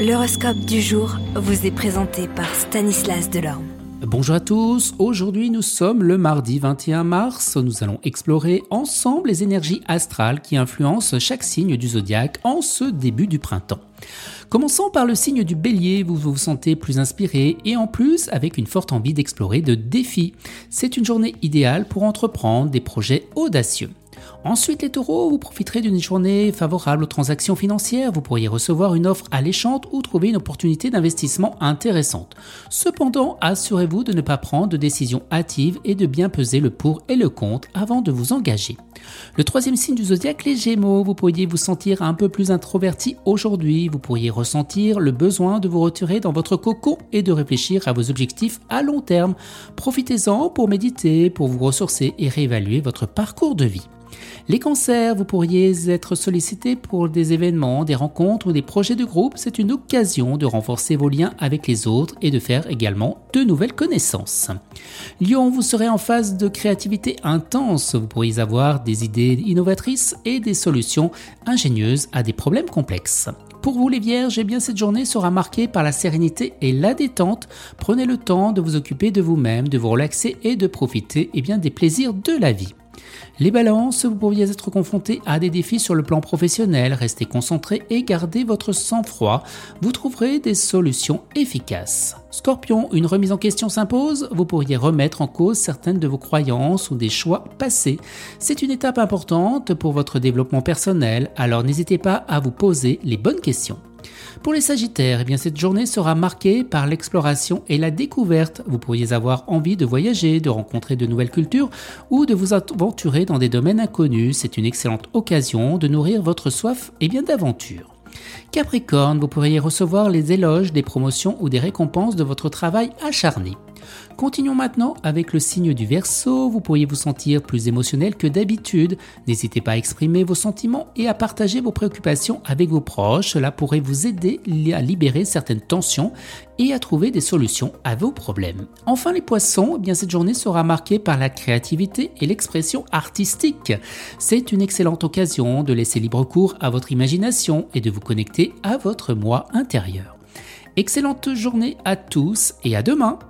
L'horoscope du jour vous est présenté par Stanislas Delorme. Bonjour à tous, aujourd'hui nous sommes le mardi 21 mars, nous allons explorer ensemble les énergies astrales qui influencent chaque signe du zodiaque en ce début du printemps. Commençons par le signe du bélier, vous vous sentez plus inspiré et en plus avec une forte envie d'explorer de défis. C'est une journée idéale pour entreprendre des projets audacieux. Ensuite, les taureaux, vous profiterez d'une journée favorable aux transactions financières, vous pourriez recevoir une offre alléchante ou trouver une opportunité d'investissement intéressante. Cependant, assurez-vous de ne pas prendre de décisions hâtives et de bien peser le pour et le contre avant de vous engager. Le troisième signe du zodiaque, les gémeaux, vous pourriez vous sentir un peu plus introverti aujourd'hui, vous pourriez ressentir le besoin de vous retirer dans votre cocon et de réfléchir à vos objectifs à long terme. Profitez-en pour méditer, pour vous ressourcer et réévaluer votre parcours de vie. Les cancers, vous pourriez être sollicité pour des événements, des rencontres ou des projets de groupe. C'est une occasion de renforcer vos liens avec les autres et de faire également de nouvelles connaissances. Lion, vous serez en phase de créativité intense. Vous pourriez avoir des idées innovatrices et des solutions ingénieuses à des problèmes complexes. Pour vous les vierges, eh bien cette journée sera marquée par la sérénité et la détente. Prenez le temps de vous occuper de vous-même, de vous relaxer et de profiter eh bien, des plaisirs de la vie. Les balances, vous pourriez être confronté à des défis sur le plan professionnel, restez concentré et gardez votre sang-froid, vous trouverez des solutions efficaces. Scorpion, une remise en question s'impose, vous pourriez remettre en cause certaines de vos croyances ou des choix passés. C'est une étape importante pour votre développement personnel, alors n'hésitez pas à vous poser les bonnes questions. Pour les Sagittaires, eh cette journée sera marquée par l'exploration et la découverte. Vous pourriez avoir envie de voyager, de rencontrer de nouvelles cultures ou de vous aventurer dans des domaines inconnus. C'est une excellente occasion de nourrir votre soif et bien d'aventure. Capricorne, vous pourriez recevoir les éloges, des promotions ou des récompenses de votre travail acharné. Continuons maintenant avec le signe du Verseau. Vous pourriez vous sentir plus émotionnel que d'habitude. N'hésitez pas à exprimer vos sentiments et à partager vos préoccupations avec vos proches. Cela pourrait vous aider à libérer certaines tensions et à trouver des solutions à vos problèmes. Enfin les poissons, eh bien cette journée sera marquée par la créativité et l'expression artistique. C'est une excellente occasion de laisser libre cours à votre imagination et de vous connecter à votre moi intérieur. Excellente journée à tous et à demain